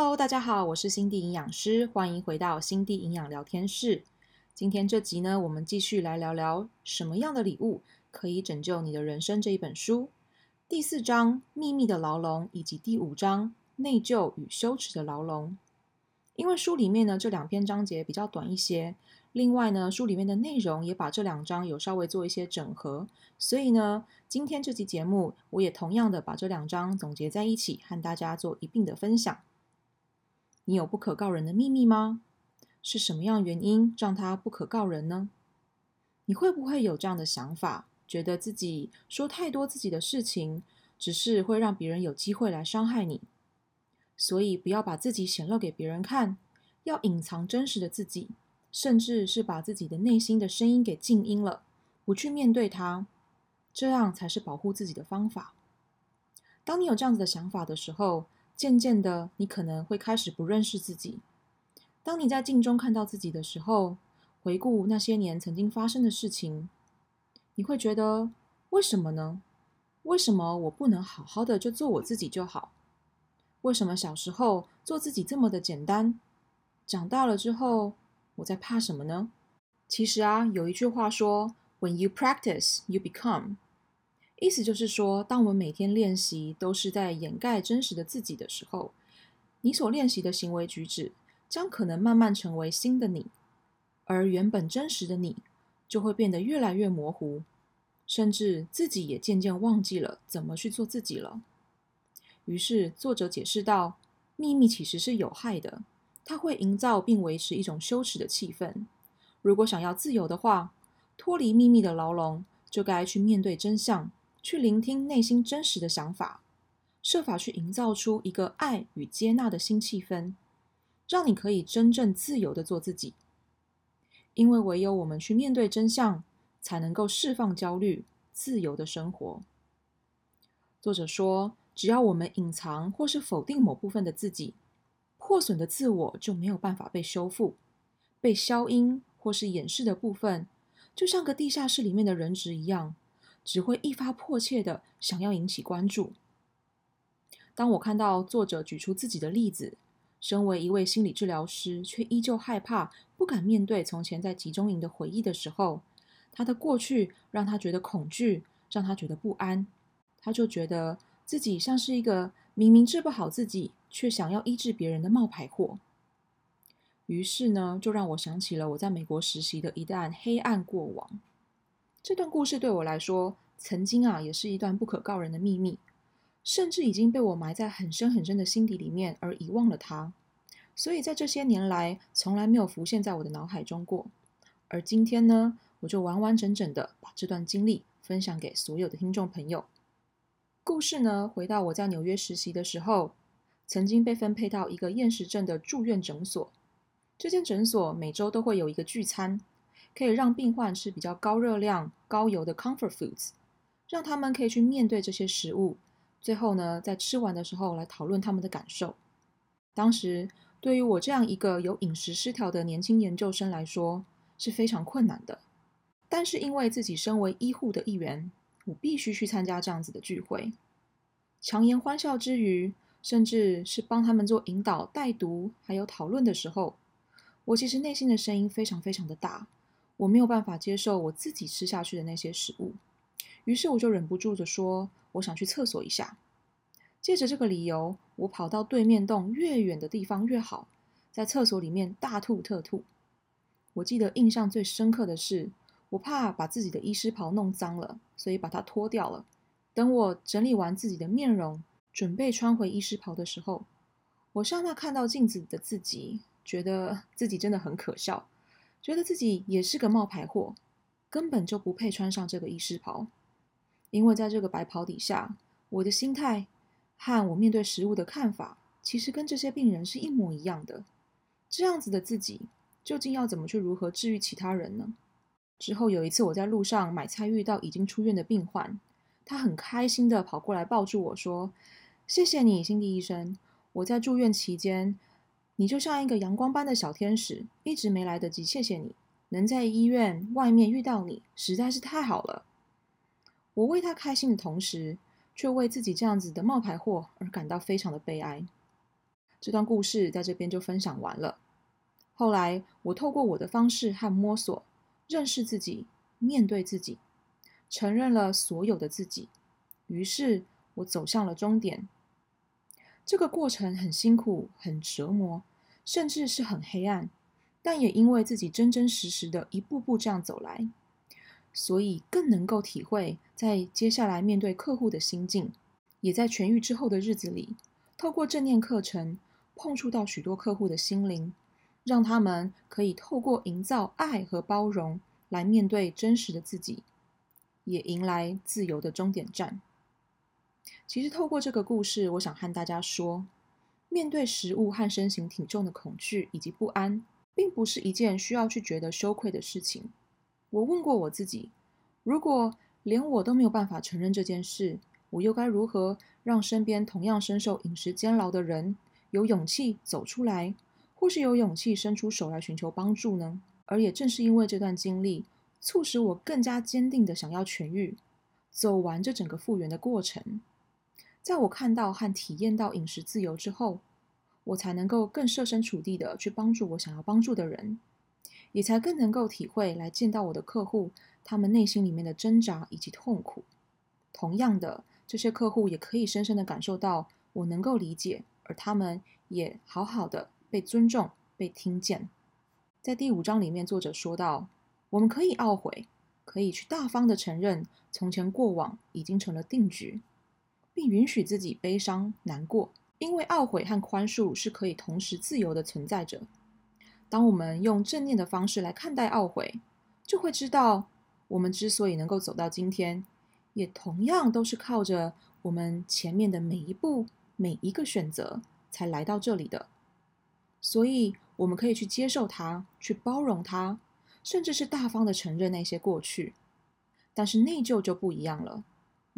Hello，大家好，我是心地营养师，欢迎回到心地营养聊天室。今天这集呢，我们继续来聊聊什么样的礼物可以拯救你的人生这一本书。第四章秘密的牢笼，以及第五章内疚与羞耻的牢笼。因为书里面呢，这两篇章节比较短一些。另外呢，书里面的内容也把这两章有稍微做一些整合，所以呢，今天这期节目我也同样的把这两章总结在一起，和大家做一并的分享。你有不可告人的秘密吗？是什么样原因让他不可告人呢？你会不会有这样的想法，觉得自己说太多自己的事情，只是会让别人有机会来伤害你？所以不要把自己显露给别人看，要隐藏真实的自己。甚至是把自己的内心的声音给静音了，不去面对它，这样才是保护自己的方法。当你有这样子的想法的时候，渐渐的，你可能会开始不认识自己。当你在镜中看到自己的时候，回顾那些年曾经发生的事情，你会觉得为什么呢？为什么我不能好好的就做我自己就好？为什么小时候做自己这么的简单？长大了之后，我在怕什么呢？其实啊，有一句话说：“When you practice, you become。”意思就是说，当我们每天练习都是在掩盖真实的自己的时候，你所练习的行为举止将可能慢慢成为新的你，而原本真实的你就会变得越来越模糊，甚至自己也渐渐忘记了怎么去做自己了。于是，作者解释道：“秘密其实是有害的。”它会营造并维持一种羞耻的气氛。如果想要自由的话，脱离秘密的牢笼，就该去面对真相，去聆听内心真实的想法，设法去营造出一个爱与接纳的新气氛，让你可以真正自由的做自己。因为唯有我们去面对真相，才能够释放焦虑，自由的生活。作者说，只要我们隐藏或是否定某部分的自己，破损的自我就没有办法被修复，被消音或是掩饰的部分，就像个地下室里面的人质一样，只会一发迫切的想要引起关注。当我看到作者举出自己的例子，身为一位心理治疗师，却依旧害怕、不敢面对从前在集中营的回忆的时候，他的过去让他觉得恐惧，让他觉得不安，他就觉得自己像是一个明明治不好自己，却想要医治别人的冒牌货，于是呢，就让我想起了我在美国实习的一段黑暗过往。这段故事对我来说，曾经啊，也是一段不可告人的秘密，甚至已经被我埋在很深很深的心底里面而遗忘了它。所以在这些年来，从来没有浮现在我的脑海中过。而今天呢，我就完完整整的把这段经历分享给所有的听众朋友。故事呢，回到我在纽约实习的时候。曾经被分配到一个厌食症的住院诊所，这间诊所每周都会有一个聚餐，可以让病患吃比较高热量、高油的 comfort foods，让他们可以去面对这些食物。最后呢，在吃完的时候来讨论他们的感受。当时对于我这样一个有饮食失调的年轻研究生来说是非常困难的，但是因为自己身为医护的一员，我必须去参加这样子的聚会，强颜欢笑之余。甚至是帮他们做引导、带读，还有讨论的时候，我其实内心的声音非常非常的大，我没有办法接受我自己吃下去的那些食物，于是我就忍不住的说，我想去厕所一下。借着这个理由，我跑到对面洞越远的地方越好，在厕所里面大吐特吐。我记得印象最深刻的是，我怕把自己的医师袍弄脏了，所以把它脱掉了。等我整理完自己的面容。准备穿回医师袍的时候，我上那看到镜子的自己，觉得自己真的很可笑，觉得自己也是个冒牌货，根本就不配穿上这个医师袍。因为在这个白袍底下，我的心态和我面对食物的看法，其实跟这些病人是一模一样的。这样子的自己，究竟要怎么去如何治愈其他人呢？之后有一次我在路上买菜，遇到已经出院的病患，他很开心的跑过来抱住我说。谢谢你，心地医生。我在住院期间，你就像一个阳光般的小天使，一直没来得及谢谢你。能在医院外面遇到你，实在是太好了。我为他开心的同时，却为自己这样子的冒牌货而感到非常的悲哀。这段故事在这边就分享完了。后来，我透过我的方式和摸索，认识自己，面对自己，承认了所有的自己。于是，我走向了终点。这个过程很辛苦，很折磨，甚至是很黑暗。但也因为自己真真实实的一步步这样走来，所以更能够体会在接下来面对客户的心境。也在痊愈之后的日子里，透过正念课程，碰触到许多客户的心灵。让他们可以透过营造爱和包容来面对真实的自己，也迎来自由的终点站。其实，透过这个故事，我想和大家说，面对食物和身形体重的恐惧以及不安，并不是一件需要去觉得羞愧的事情。我问过我自己，如果连我都没有办法承认这件事，我又该如何让身边同样深受饮食煎熬的人有勇气走出来？或是有勇气伸出手来寻求帮助呢？而也正是因为这段经历，促使我更加坚定的想要痊愈，走完这整个复原的过程。在我看到和体验到饮食自由之后，我才能够更设身处地的去帮助我想要帮助的人，也才更能够体会来见到我的客户，他们内心里面的挣扎以及痛苦。同样的，这些客户也可以深深的感受到我能够理解，而他们也好好的。被尊重、被听见，在第五章里面，作者说到，我们可以懊悔，可以去大方的承认从前过往已经成了定局，并允许自己悲伤难过，因为懊悔和宽恕是可以同时自由的存在着。当我们用正念的方式来看待懊悔，就会知道，我们之所以能够走到今天，也同样都是靠着我们前面的每一步、每一个选择才来到这里的。所以，我们可以去接受它，去包容它，甚至是大方的承认那些过去。但是内疚就不一样了，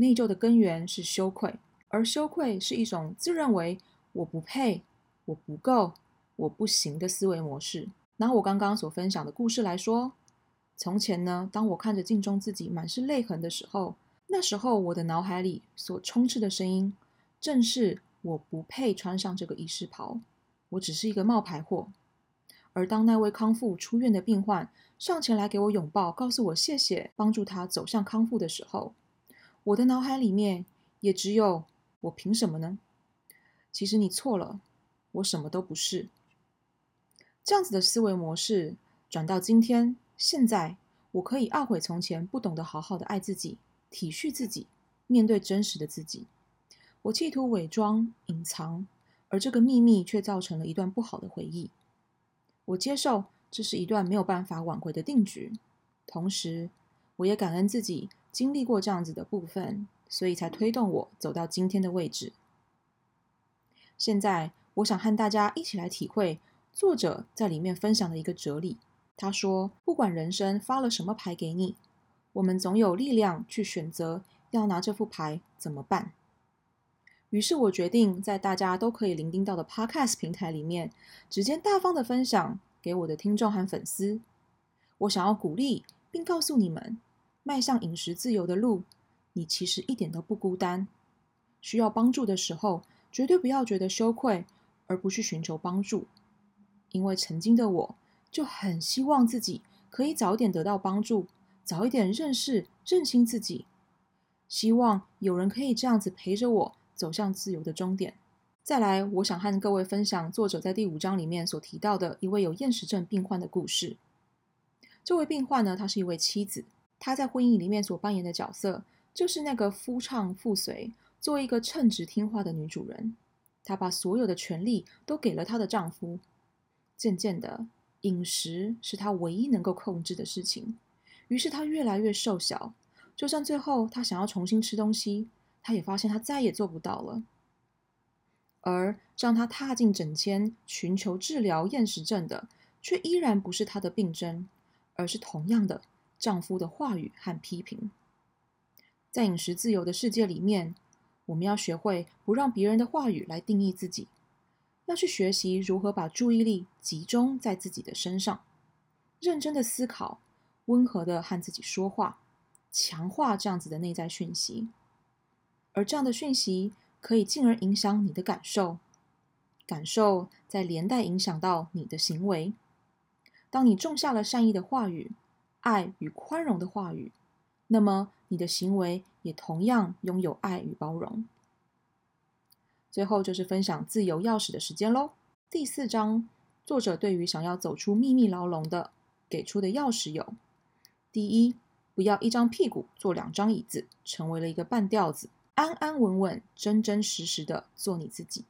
内疚的根源是羞愧，而羞愧是一种自认为我不配、我不够、我不行的思维模式。拿我刚刚所分享的故事来说，从前呢，当我看着镜中自己满是泪痕的时候，那时候我的脑海里所充斥的声音，正是我不配穿上这个仪式袍。我只是一个冒牌货，而当那位康复出院的病患上前来给我拥抱，告诉我谢谢，帮助他走向康复的时候，我的脑海里面也只有我凭什么呢？其实你错了，我什么都不是。这样子的思维模式转到今天，现在我可以懊悔从前不懂得好好的爱自己、体恤自己、面对真实的自己，我企图伪装、隐藏。而这个秘密却造成了一段不好的回忆。我接受这是一段没有办法挽回的定局，同时我也感恩自己经历过这样子的部分，所以才推动我走到今天的位置。现在，我想和大家一起来体会作者在里面分享的一个哲理。他说：“不管人生发了什么牌给你，我们总有力量去选择要拿这副牌怎么办。”于是我决定在大家都可以聆听到的 Podcast 平台里面，直接大方的分享给我的听众和粉丝。我想要鼓励并告诉你们，迈向饮食自由的路，你其实一点都不孤单。需要帮助的时候，绝对不要觉得羞愧，而不去寻求帮助。因为曾经的我就很希望自己可以早点得到帮助，早一点认识、认清自己，希望有人可以这样子陪着我。走向自由的终点。再来，我想和各位分享作者在第五章里面所提到的一位有厌食症病患的故事。这位病患呢，她是一位妻子，她在婚姻里面所扮演的角色就是那个夫唱妇随、做一个称职听话的女主人。她把所有的权利都给了她的丈夫。渐渐的，饮食是她唯一能够控制的事情。于是她越来越瘦小，就算最后她想要重新吃东西。她也发现她再也做不到了，而让她踏进诊间寻求治疗厌食症的，却依然不是她的病症，而是同样的丈夫的话语和批评。在饮食自由的世界里面，我们要学会不让别人的话语来定义自己，要去学习如何把注意力集中在自己的身上，认真的思考，温和的和自己说话，强化这样子的内在讯息。而这样的讯息可以进而影响你的感受，感受，再连带影响到你的行为。当你种下了善意的话语、爱与宽容的话语，那么你的行为也同样拥有爱与包容。最后就是分享自由钥匙的时间喽。第四章，作者对于想要走出秘密牢笼的给出的钥匙有：第一，不要一张屁股坐两张椅子，成为了一个半吊子，安安稳稳、真真实实的做你自己。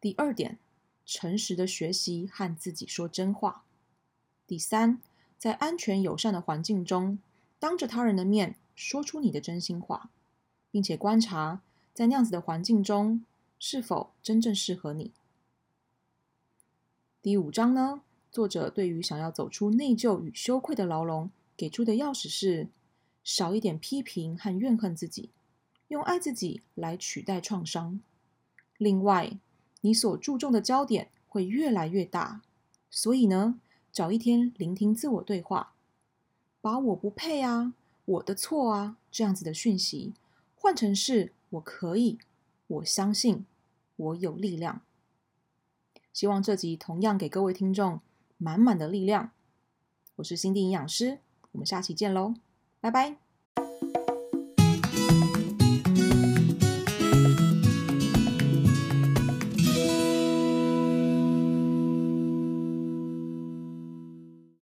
第二点，诚实的学习和自己说真话。第三，在安全友善的环境中，当着他人的面说出你的真心话，并且观察在那样子的环境中是否真正适合你。第五章呢，作者对于想要走出内疚与羞愧的牢笼，给出的钥匙是少一点批评和怨恨自己，用爱自己来取代创伤。另外，你所注重的焦点会越来越大，所以呢，找一天聆听自我对话，把我不配啊、我的错啊这样子的讯息，换成是我可以、我相信、我有力量。希望这集同样给各位听众满满的力量。我是心地营养师，我们下期见喽，拜拜。